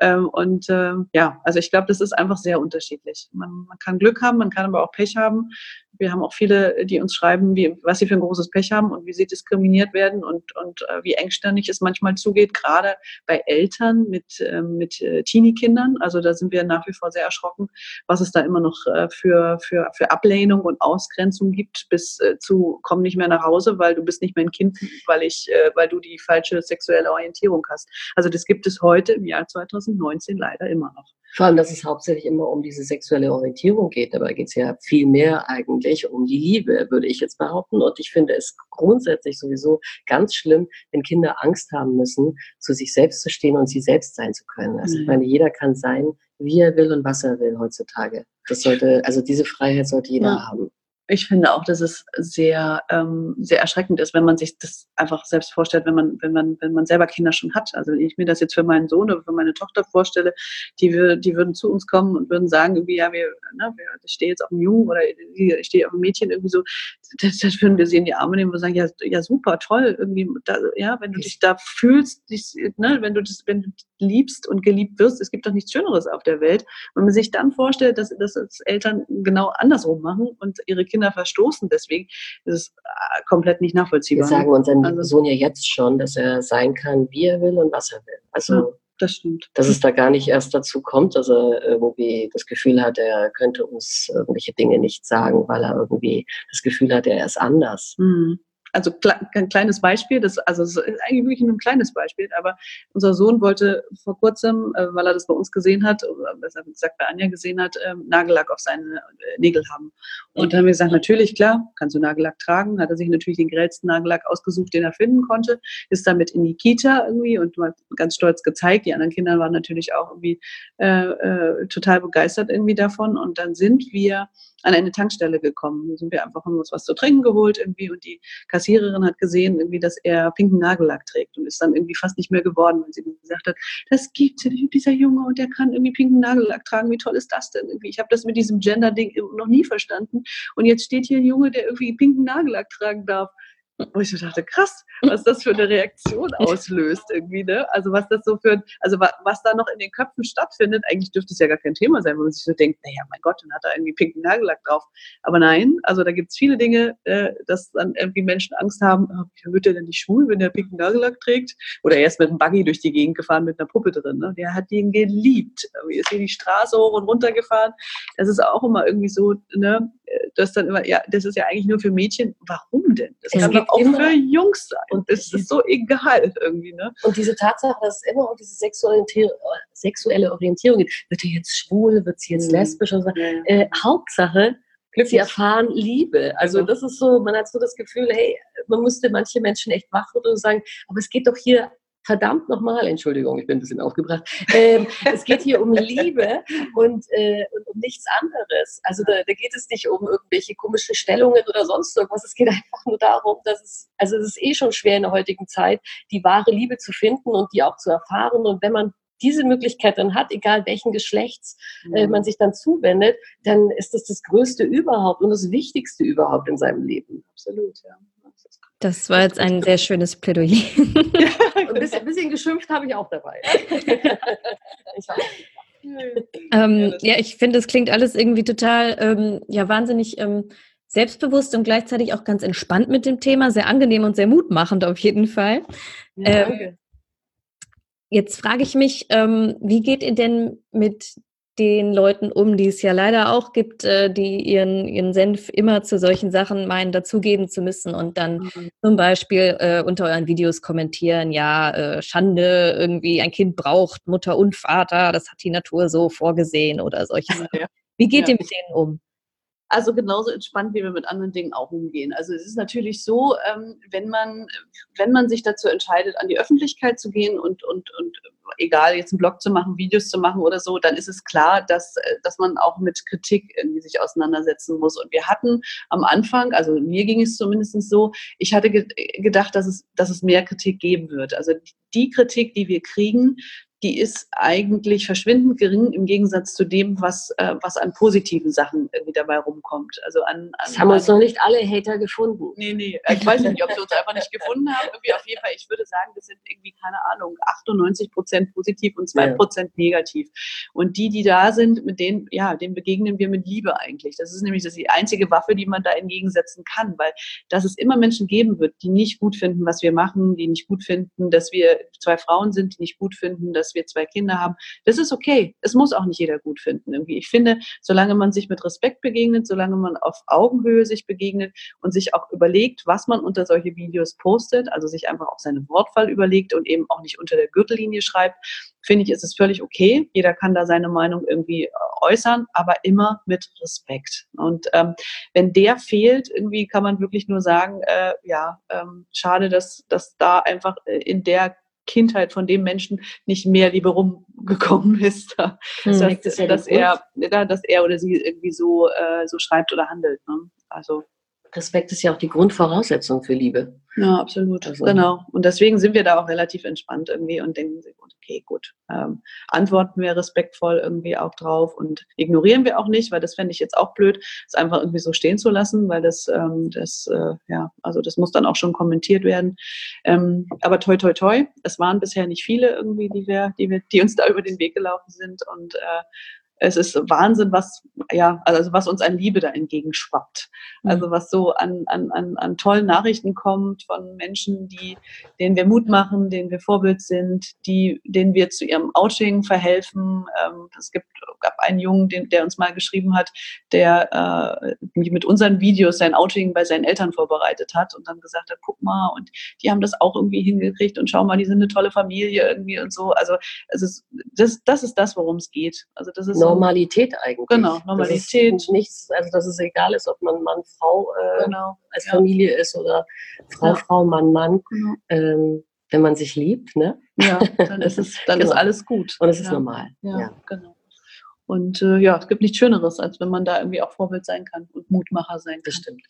Ähm, und ähm, ja, also ich glaube, das ist einfach sehr unterschiedlich. Man, man kann Glück haben, man kann aber auch Pech haben. Wir haben auch viele, die uns schreiben, wie, was sie für ein großes Pech haben und wie sie diskriminiert werden und, und äh, wie engstirnig es manchmal zugeht, gerade bei Eltern mit, äh, mit Teenie-Kindern. Also da sind wir nach wie vor sehr erschrocken, was es da immer noch äh, für, für, für Ablehnung und Ausgrenzung gibt, bis äh, zu komm nicht mehr nach Hause, weil du bist nicht mehr ein Kind, weil ich, äh, weil du die falsche sexuelle Orientierung hast. Also das gibt es heute im Jahr 2019 leider immer noch. Vor allem, dass es hauptsächlich immer um diese sexuelle Orientierung geht. Dabei geht es ja viel mehr eigentlich um die Liebe, würde ich jetzt behaupten. Und ich finde es grundsätzlich sowieso ganz schlimm, wenn Kinder Angst haben müssen, zu sich selbst zu stehen und sie selbst sein zu können. Also ich mhm. meine, jeder kann sein, wie er will und was er will heutzutage. Das sollte, also diese Freiheit sollte jeder ja. haben ich finde auch, dass es sehr, ähm, sehr erschreckend ist, wenn man sich das einfach selbst vorstellt, wenn man, wenn man, wenn man selber Kinder schon hat. Also wenn ich mir das jetzt für meinen Sohn oder für meine Tochter vorstelle, die, wir, die würden zu uns kommen und würden sagen, irgendwie, ja, wir, ne, wir, ich stehe jetzt auf einem Jungen oder ich stehe auf einem Mädchen irgendwie so, das, das würden wir sie in die Arme nehmen und sagen, ja, ja super, toll, irgendwie, da, ja, wenn du dich da fühlst, dich, ne, wenn du das, wenn du liebst und geliebt wirst, es gibt doch nichts Schöneres auf der Welt. Wenn man sich dann vorstellt, dass, dass Eltern genau andersrum machen und ihre Kinder Kinder verstoßen. Deswegen ist es äh, komplett nicht nachvollziehbar. Wir sagen unserem also, Sohn ja jetzt schon, dass er sein kann, wie er will und was er will. Also ja, das stimmt. Dass es da gar nicht erst dazu kommt, dass er irgendwie das Gefühl hat, er könnte uns irgendwelche Dinge nicht sagen, weil er irgendwie das Gefühl hat, er ist anders. Mhm also ein kleines Beispiel, das, also es ist eigentlich wirklich nur ein kleines Beispiel, aber unser Sohn wollte vor kurzem, äh, weil er das bei uns gesehen hat, besser gesagt bei Anja gesehen hat, ähm, Nagellack auf seine äh, Nägel haben. Und dann haben wir gesagt, natürlich, klar, kannst du Nagellack tragen. Hat er sich natürlich den grellsten Nagellack ausgesucht, den er finden konnte, ist damit in die Kita irgendwie und mal ganz stolz gezeigt. Die anderen Kinder waren natürlich auch irgendwie äh, äh, total begeistert irgendwie davon. Und dann sind wir an eine Tankstelle gekommen. Da sind wir einfach, uns was zu trinken geholt irgendwie und die Kassiererin hat gesehen, irgendwie, dass er pinken Nagellack trägt und ist dann irgendwie fast nicht mehr geworden, weil sie gesagt hat, das gibt dieser Junge und der kann irgendwie pinken Nagellack tragen. Wie toll ist das denn irgendwie? Ich habe das mit diesem Gender-Ding noch nie verstanden und jetzt steht hier ein Junge, der irgendwie pinken Nagellack tragen darf wo ich so dachte, krass, was das für eine Reaktion auslöst irgendwie, ne? Also was das so für, also was, was da noch in den Köpfen stattfindet, eigentlich dürfte es ja gar kein Thema sein, wo man sich so denkt, naja, mein Gott, dann hat er irgendwie pinken Nagellack drauf. Aber nein, also da gibt es viele Dinge, äh, dass dann irgendwie Menschen Angst haben, oh, wie wird er denn nicht schwul, wenn er pinken Nagellack trägt? Oder er ist mit einem Buggy durch die Gegend gefahren mit einer Puppe drin, ne? Der hat den geliebt. Irgendwie ist hier die Straße hoch und runter gefahren. Das ist auch immer irgendwie so, ne? Das dann immer, ja, das ist ja eigentlich nur für Mädchen. Warum denn? Das Es kann doch auch immer- für Jungs sein. Und es ist so egal irgendwie, ne? Und diese Tatsache, dass es immer um diese sexuelle, Orientierung- geht, wird er jetzt schwul, wird sie jetzt Mhm. lesbisch und so. Äh, Hauptsache, sie erfahren Liebe. Also Ja. das ist so, man hat so das Gefühl, hey, man müsste manche Menschen echt wachrütteln und sagen, aber es geht doch hier verdammt nochmal, Entschuldigung, ich bin ein bisschen aufgebracht, ähm, es geht hier um Liebe und, äh, und um nichts anderes. Also da, da geht es nicht um irgendwelche komischen Stellungen oder sonst irgendwas. Es geht einfach nur darum, dass es, also es ist eh schon schwer in der heutigen Zeit, die wahre Liebe zu finden und die auch zu erfahren. Und wenn man diese Möglichkeit dann hat, egal welchen Geschlechts äh, Mhm. man sich dann zuwendet, dann ist das das Größte überhaupt und das Wichtigste überhaupt in seinem Leben. Absolut, ja. Das war jetzt ein sehr schönes Plädoyer. Ein bisschen, ein bisschen geschimpft habe ich auch dabei. ich weiß. ähm, ja, ich finde, es klingt alles irgendwie total, ähm, ja, wahnsinnig ähm, selbstbewusst und gleichzeitig auch ganz entspannt mit dem Thema, sehr angenehm und sehr mutmachend auf jeden Fall. Ja, Ähm. Jetzt frage ich mich, ähm, wie geht ihr denn mit den Leuten um, die es ja leider auch gibt, äh, die ihren, ihren Senf immer zu solchen Sachen meinen, dazugeben zu müssen und dann Mhm. zum Beispiel äh, unter euren Videos kommentieren, ja, äh, Schande, irgendwie ein Kind braucht Mutter und Vater, das hat die Natur so vorgesehen oder solche Sachen. Ja. Wie geht Ja. ihr mit denen um? Also genauso entspannt, wie wir mit anderen Dingen auch umgehen. Also es ist natürlich so, ähm, wenn man, wenn man sich dazu entscheidet, an die Öffentlichkeit zu gehen und, und, und egal, jetzt einen Blog zu machen, Videos zu machen oder so, dann ist es klar, dass, äh, dass man auch mit Kritik irgendwie sich auseinandersetzen muss. Und wir hatten am Anfang, also mir ging es zumindest so, ich hatte ge gedacht, dass es, dass es mehr Kritik geben wird. Also die Kritik, die wir kriegen, die ist eigentlich verschwindend gering im Gegensatz zu dem, was, äh, was an positiven Sachen irgendwie dabei rumkommt. Also an, an Es haben uns noch nicht alle Hater gefunden. Nee, nee, ich weiß nicht, ob sie uns einfach nicht gefunden haben. Irgendwie auf jeden Fall, ich würde sagen, wir sind irgendwie, keine Ahnung, 98 Prozent positiv und 2 Prozent negativ. Und die, die da sind, mit denen, ja, denen begegnen wir mit Liebe eigentlich. Das ist nämlich das die einzige Waffe, die man da entgegensetzen kann, weil dass es immer Menschen geben wird, die nicht gut finden, was wir machen, die nicht gut finden, dass wir zwei Frauen sind, die nicht gut finden, dass wir zwei Kinder haben. Das ist okay. Es muss auch nicht jeder gut finden irgendwie. Ich finde, solange man sich mit Respekt begegnet, solange man auf Augenhöhe sich begegnet und sich auch überlegt, was man unter solche Videos postet, also sich einfach auch seine Wortwahl überlegt und eben auch nicht unter der Gürtellinie schreibt, finde ich, ist es völlig okay. Jeder kann da seine Meinung irgendwie äh, äußern, aber immer mit Respekt. Und ähm, wenn der fehlt, irgendwie kann man wirklich nur sagen, äh, ja, ähm, schade, dass, dass da einfach äh, in der Kindheit von dem Menschen nicht mehr Liebe rumgekommen ist, da, Hm. dass, ja dass, er, dass er oder sie irgendwie so, äh, so schreibt oder handelt. Ne? Also Respekt ist ja auch die Grundvoraussetzung für Liebe. ja, absolut. Also- Genau. Und deswegen sind wir da auch relativ entspannt irgendwie und denken, sich, okay, gut, ähm, antworten wir respektvoll irgendwie auch drauf und ignorieren wir auch nicht, weil das fände ich jetzt auch blöd, es einfach irgendwie so stehen zu lassen, weil das, ähm, das, äh, ja, also das muss dann auch schon kommentiert werden. Ähm, aber toi, toi, toi, es waren bisher nicht viele irgendwie, die wir, die wir, die uns da über den Weg gelaufen sind und äh, es ist Wahnsinn, was, ja, also was uns an Liebe da entgegenschwappt. Also was so an, an, an, an tollen Nachrichten kommt von Menschen, die, denen wir Mut machen, denen wir Vorbild sind, die, denen wir zu ihrem Outing verhelfen. Ähm, es gibt, gab einen Jungen, den, der uns mal geschrieben hat, der äh, mit unseren Videos sein Outing bei seinen Eltern vorbereitet hat und dann gesagt hat, guck mal, und die haben das auch irgendwie hingekriegt und schau mal, die sind eine tolle Familie irgendwie und so. Also es ist, das, das ist das, worum es geht. Also das ist so- Normalität eigentlich. Genau, Das Normalität. ist nichts, also dass es egal ist, ob man Mann, Frau äh, genau. als ja. Familie ist oder Frau, Ja. Frau, Mann, Mann. genau. Ähm, wenn man sich liebt, ne? Ja, dann ist es, dann ist Genau. alles gut. Und es ist ja. normal. Ja, genau. Und äh, ja, es gibt nichts Schöneres, als wenn man da irgendwie auch Vorbild sein kann und Mutmacher sein Das kann. stimmt.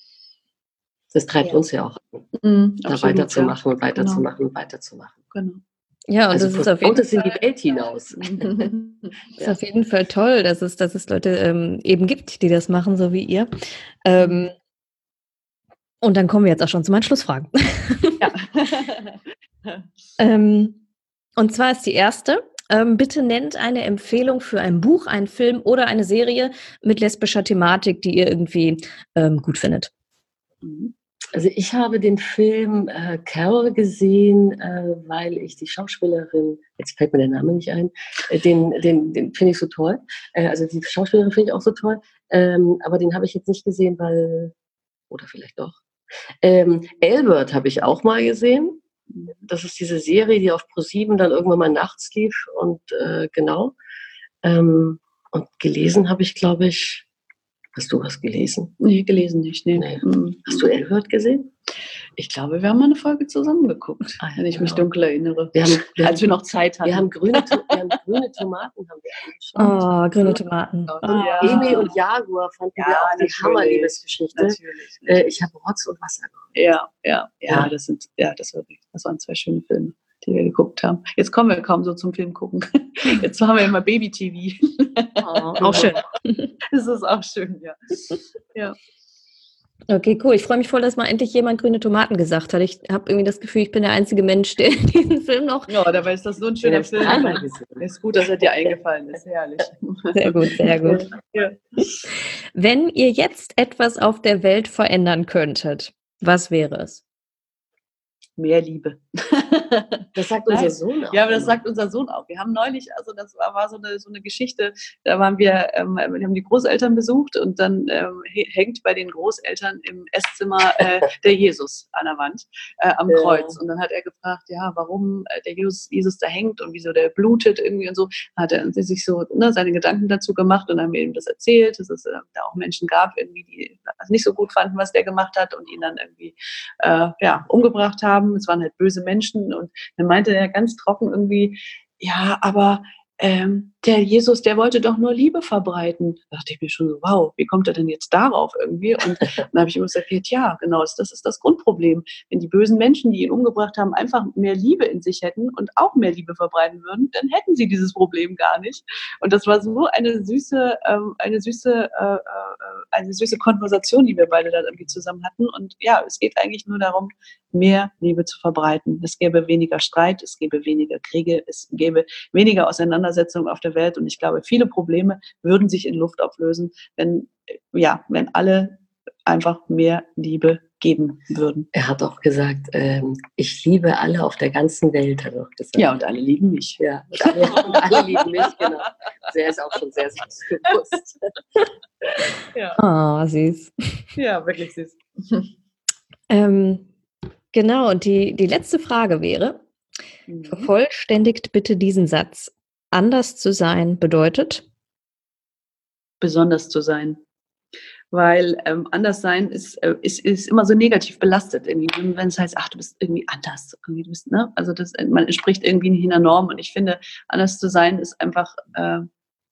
Das treibt uns ja auch an, Mhm, da absolut, weiterzumachen und weiterzumachen und weiterzumachen. Ja, genau. Ja, und also das ist auf jeden es in Fall die Welt hinaus. ist auf jeden Fall toll, dass es, dass es Leute ähm, eben gibt, die das machen, so wie ihr. Ähm, Und dann kommen wir jetzt auch schon zu meinen Schlussfragen. Ja. ähm, und zwar ist die erste. Ähm, bitte nennt eine Empfehlung für ein Buch, einen Film oder eine Serie mit lesbischer Thematik, die ihr irgendwie ähm, gut findet. Mhm. Also ich habe den Film äh, Carol gesehen, äh, weil ich die Schauspielerin, jetzt fällt mir der Name nicht ein, äh, den, den, den finde ich so toll. Äh, also die Schauspielerin finde ich auch so toll. Ähm, aber den habe ich jetzt nicht gesehen, weil, oder vielleicht doch. Ähm, Albert habe ich auch mal gesehen. Das ist diese Serie, die auf Pro7 dann irgendwann mal nachts lief. Und äh, genau. Ähm, und gelesen habe ich, glaube ich, Hast du was gelesen? Nee, gelesen nicht. Nee. nee. Mhm. Hast du Elbert gesehen? Ich glaube, wir haben mal eine Folge zusammengeguckt, ah, wenn ich genau. mich dunkel erinnere. Wir haben, wir als wir noch Zeit hatten. Wir haben grüne, wir haben grüne Tomaten haben wir angeschaut. Oh, grüne Tomaten. Und ja. Emil und Jaguar fanden ja, wir auch die Hammerliebesgeschichte. Äh, ich habe Rotz und Wasser gemacht. Ja, ja, ja, das sind, ja, das, war, das waren zwei schöne Filme die wir geguckt haben. Jetzt kommen wir kaum so zum Film gucken. Jetzt haben wir immer Baby-TV. Oh, auch schön. Das ist auch schön, ja. ja. Okay, cool. Ich freue mich voll, dass mal endlich jemand grüne Tomaten gesagt hat. Ich habe irgendwie das Gefühl, ich bin der einzige Mensch, der diesen Film noch. Ja, dabei ist das so ein schöner Film. Es ist gut, dass er dir eingefallen ist. Herrlich. Sehr gut, sehr gut. Ja. Wenn ihr jetzt etwas auf der Welt verändern könntet, was wäre es? Mehr Liebe. Das sagt unser Sohn auch. Ja, aber das sagt unser Sohn auch. Wir haben neulich, also das war, war so, eine, so eine Geschichte, da waren wir, ähm, wir haben die Großeltern besucht und dann ähm, hängt bei den Großeltern im Esszimmer äh, der Jesus an der Wand äh, am ja. Kreuz. Und dann hat er gefragt, ja, warum äh, der Jesus, Jesus da hängt und wieso der blutet irgendwie und so. Hat er sich so ne, seine Gedanken dazu gemacht und haben mir eben das erzählt, dass es äh, da auch Menschen gab, irgendwie, die das nicht so gut fanden, was der gemacht hat und ihn dann irgendwie äh, ja, umgebracht haben haben. Es waren halt böse Menschen. Und dann meinte er ganz trocken irgendwie, ja, aber ähm, der Jesus, der wollte doch nur Liebe verbreiten. Da dachte ich mir schon so, wow, wie kommt er denn jetzt darauf irgendwie? Und dann habe ich immer gesagt, ja, genau, das ist das Grundproblem. Wenn die bösen Menschen, die ihn umgebracht haben, einfach mehr Liebe in sich hätten und auch mehr Liebe verbreiten würden, dann hätten sie dieses Problem gar nicht. Und das war so eine süße, ähm, eine süße, äh, äh, eine süße Konversation, die wir beide dann irgendwie zusammen hatten. Und ja, es geht eigentlich nur darum, mehr Liebe zu verbreiten. Es gäbe weniger Streit, es gäbe weniger Kriege, es gäbe weniger Auseinandersetzungen auf der Welt. Und ich glaube, viele Probleme würden sich in Luft auflösen, wenn, ja, wenn alle einfach mehr Liebe geben würden. Er hat auch gesagt, ähm, ich liebe alle auf der ganzen Welt, hat er auch gesagt. Ja, und alle lieben mich. Ja, und alle, und alle lieben mich, genau. Also er ist auch schon sehr selbstbewusst. ja. Oh, süß. Ja, wirklich süß. Ähm, genau, und die, die letzte Frage wäre, mhm. vervollständigt bitte diesen Satz. Anders zu sein bedeutet? Besonders zu sein. Weil ähm, anders sein ist, äh, ist, ist immer so negativ belastet. Wenn es heißt, ach, du bist irgendwie anders. Irgendwie, du bist, ne? Also das, man entspricht irgendwie nicht einer Norm. Und ich finde, anders zu sein ist einfach äh,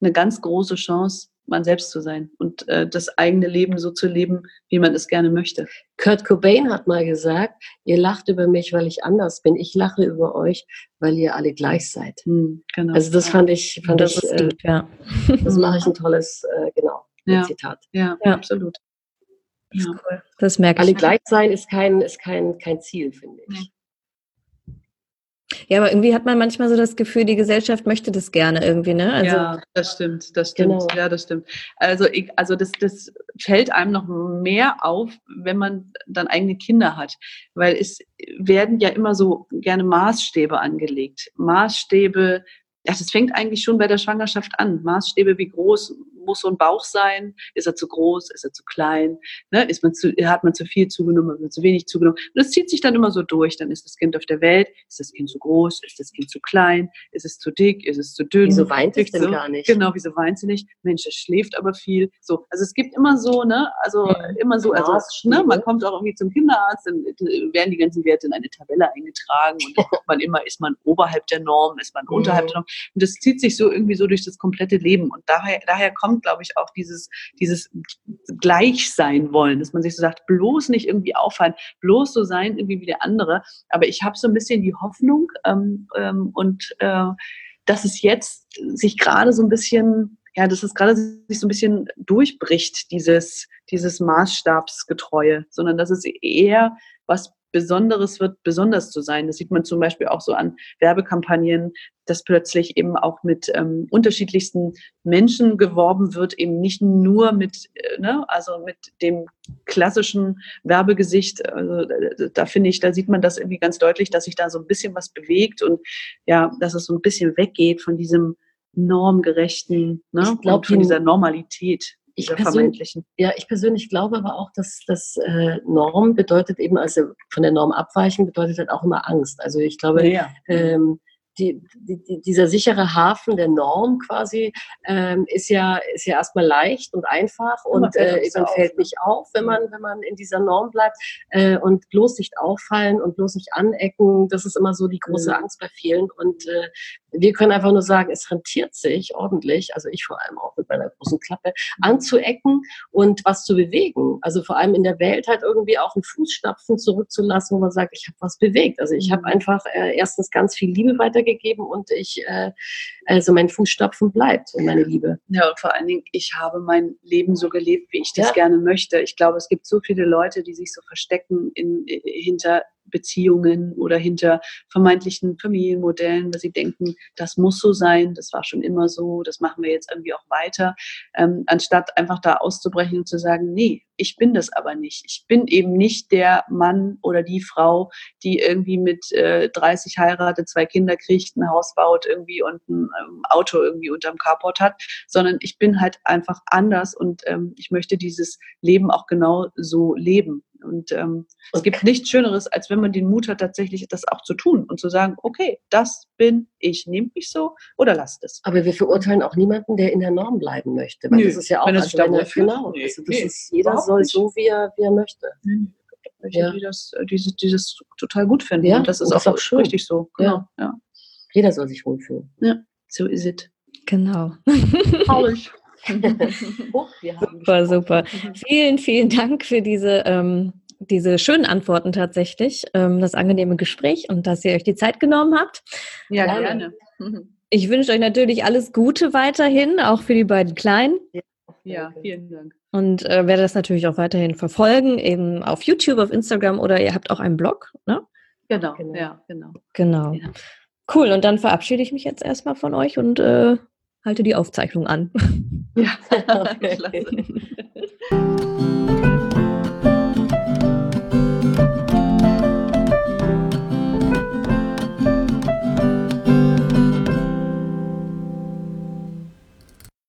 eine ganz große Chance, man selbst zu sein und äh, das eigene Leben so zu leben, wie man es gerne möchte. Kurt Cobain hat mal gesagt, ihr lacht über mich, weil ich anders bin. Ich lache über euch, weil ihr alle gleich seid. Hm, genau. Also das fand ich, fand das ich, äh, ja. das mache ich ein tolles, äh, genau, ja. Zitat. Ja, ja. absolut. Das, ja. Cool. das merke ich. Alle gleich sein ist kein, ist kein, kein Ziel, finde ich. Ja, aber irgendwie hat man manchmal so das Gefühl, die Gesellschaft möchte das gerne irgendwie, ne? Also, ja, das stimmt, das stimmt. Genau. Ja, das stimmt. Also, ich, also das, das fällt einem noch mehr auf, wenn man dann eigene Kinder hat. Weil es werden ja immer so gerne Maßstäbe angelegt. Maßstäbe, ja, das fängt eigentlich schon bei der Schwangerschaft an. Maßstäbe, wie groß muss so ein Bauch sein? Ist er zu groß? Ist er zu klein? Ne? Ist man zu, hat man zu viel zugenommen? Hat man zu wenig zugenommen? Und das zieht sich dann immer so durch. Dann ist das Kind auf der Welt. Ist das Kind zu groß? Ist das Kind zu klein? Ist es zu dick? Ist es zu dünn? Wieso weint es denn so? gar nicht? Genau, wieso weint sie nicht? Mensch, es schläft aber viel. So, also es gibt immer so, ne, also ja. immer so, also ne, man kommt auch irgendwie zum Kinderarzt, dann werden die ganzen Werte in eine Tabelle eingetragen und man immer ist man oberhalb der Norm, ist man unterhalb der Norm. Und das zieht sich so irgendwie so durch das komplette Leben. Und daher, daher kommt kommt, glaube ich, auch dieses, dieses Gleichsein wollen, dass man sich so sagt, bloß nicht irgendwie auffallen, bloß so sein irgendwie wie der andere. Aber ich habe so ein bisschen die Hoffnung ähm, ähm, und äh, dass es jetzt sich gerade so ein bisschen ja, dass es gerade sich so ein bisschen durchbricht, dieses, dieses Maßstabsgetreue, sondern dass es eher was Besonderes wird, besonders zu sein. Das sieht man zum Beispiel auch so an Werbekampagnen, dass plötzlich eben auch mit ähm, unterschiedlichsten Menschen geworben wird, eben nicht nur mit, äh, ne, also mit dem klassischen Werbegesicht. Also, da, da finde ich, da sieht man das irgendwie ganz deutlich, dass sich da so ein bisschen was bewegt und ja, dass es so ein bisschen weggeht von diesem normgerechten, ne, Ich glaub, von die- dieser Normalität. Ich persönlich, ja, ich persönlich glaube aber auch, dass das äh, Norm bedeutet eben, also von der Norm abweichen bedeutet halt auch immer Angst. Also ich glaube, Ja. ähm, die, die, die, dieser sichere Hafen der Norm quasi ähm, ist ja ist ja erstmal leicht und einfach man und fällt auch äh, man fällt ne? nicht auf, wenn man wenn man in dieser Norm bleibt äh, und bloß nicht auffallen und bloß nicht anecken. Das ist immer so die große Mhm. Angst bei vielen und äh, wir können einfach nur sagen, es rentiert sich ordentlich, also ich vor allem auch mit meiner großen Klappe, anzuecken und was zu bewegen. Also vor allem in der Welt halt irgendwie auch einen Fußstapfen zurückzulassen, wo man sagt, ich habe was bewegt. Also ich habe Mhm. einfach äh, erstens ganz viel Liebe weitergegeben und ich, äh, also mein Fußstapfen bleibt und meine Liebe. Ja, und vor allen Dingen, ich habe mein Leben so gelebt, wie ich das Ja. gerne möchte. Ich glaube, es gibt so viele Leute, die sich so verstecken in, hinter Beziehungen oder hinter vermeintlichen Familienmodellen, dass sie denken, das muss so sein, das war schon immer so, das machen wir jetzt irgendwie auch weiter, ähm, anstatt einfach da auszubrechen und zu sagen, nee, ich bin das aber nicht. Ich bin eben nicht der Mann oder die Frau, die irgendwie mit äh, 30 heiratet, zwei Kinder kriegt, ein Haus baut irgendwie und ein ähm, Auto irgendwie unterm Carport hat, sondern ich bin halt einfach anders und ähm, ich möchte dieses Leben auch genau so leben. Und ähm, es gibt nichts Schöneres, als wenn man den Mut hat, tatsächlich das auch zu tun und zu sagen, okay, das bin ich, nehmt mich so oder lasst es. Aber wir verurteilen auch niemanden, der in der Norm bleiben möchte. Weil Nö, das ist ja auch, wenn also wenn er- genau, nee, also das nee, ist, jeder soll nicht. so, wie er, wie er möchte. Welche, Ja. die das, äh, dieses, dieses total gut finden. Ja, und das ist und das auch, ist auch schön. richtig so. Genau. Ja. Jeder soll sich wohlfühlen. So ist es. Genau. Herrlich. Oh, wir haben Super, gesprochen. super. Vielen, vielen Dank für diese, ähm, diese schönen Antworten tatsächlich, ähm, das angenehme Gespräch und dass ihr euch die Zeit genommen habt. Ja, Gerne. gerne. Mhm. Ich wünsche euch natürlich alles Gute weiterhin, auch für die beiden Kleinen. Ja, Danke. vielen Dank. Und äh, werde das natürlich auch weiterhin verfolgen, eben auf YouTube, auf Instagram oder ihr habt auch einen Blog, ne? Genau, Genau. ja, genau. Genau. Ja. Cool, und dann verabschiede ich mich jetzt erstmal von euch und äh, halte die Aufzeichnung an. Ja, Okay.